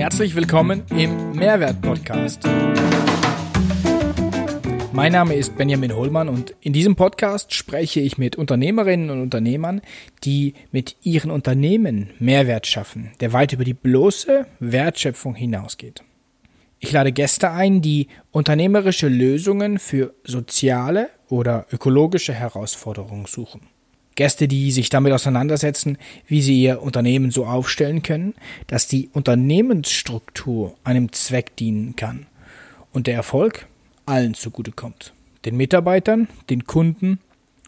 Herzlich willkommen im Mehrwert-Podcast. Mein Name ist Benjamin Hohlmann und in diesem Podcast spreche ich mit Unternehmerinnen und Unternehmern, die mit ihren Unternehmen Mehrwert schaffen, der weit über die bloße Wertschöpfung hinausgeht. Ich lade Gäste ein, die unternehmerische Lösungen für soziale oder ökologische Herausforderungen suchen. Gäste, die sich damit auseinandersetzen, wie sie ihr Unternehmen so aufstellen können, dass die Unternehmensstruktur einem Zweck dienen kann und der Erfolg allen zugutekommt. Den Mitarbeitern, den Kunden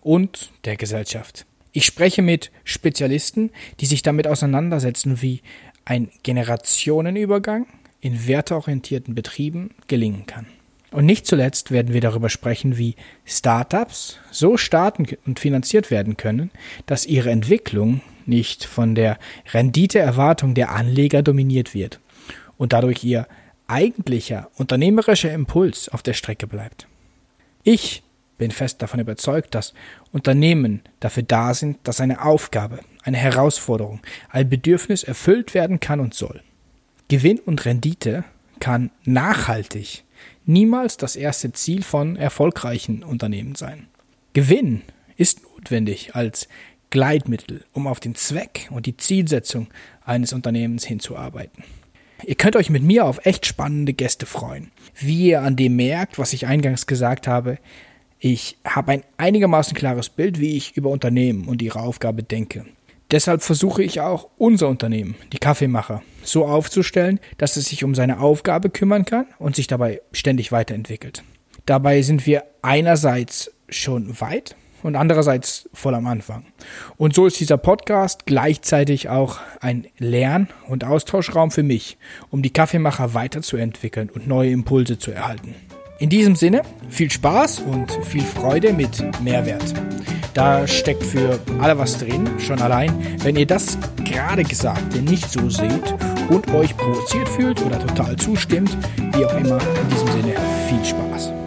und der Gesellschaft. Ich spreche mit Spezialisten, die sich damit auseinandersetzen, wie ein Generationenübergang in werteorientierten Betrieben gelingen kann. Und nicht zuletzt werden wir darüber sprechen, wie Startups so starten und finanziert werden können, dass ihre Entwicklung nicht von der Renditeerwartung der Anleger dominiert wird und dadurch ihr eigentlicher unternehmerischer Impuls auf der Strecke bleibt. Ich bin fest davon überzeugt, dass Unternehmen dafür da sind, dass eine Aufgabe, eine Herausforderung, ein Bedürfnis erfüllt werden kann und soll. Gewinn und Rendite kann nachhaltig niemals das erste Ziel von erfolgreichen Unternehmen sein. Gewinn ist notwendig als Gleitmittel, um auf den Zweck und die Zielsetzung eines Unternehmens hinzuarbeiten. Ihr könnt euch mit mir auf echt spannende Gäste freuen. Wie ihr an dem merkt, was ich eingangs gesagt habe, ich habe ein einigermaßen klares Bild, wie ich über Unternehmen und ihre Aufgabe denke. Deshalb versuche ich auch unser Unternehmen, die Kaffeemacher, so aufzustellen, dass es sich um seine Aufgabe kümmern kann und sich dabei ständig weiterentwickelt. Dabei sind wir einerseits schon weit und andererseits voll am Anfang. Und so ist dieser Podcast gleichzeitig auch ein Lern- und Austauschraum für mich, um die Kaffeemacher weiterzuentwickeln und neue Impulse zu erhalten. In diesem Sinne, viel Spaß und viel Freude mit Mehrwert. Da steckt für alle was drin, schon allein, wenn ihr das gerade Gesagte nicht so seht und euch provoziert fühlt oder total zustimmt, wie auch immer, in diesem Sinne viel Spaß.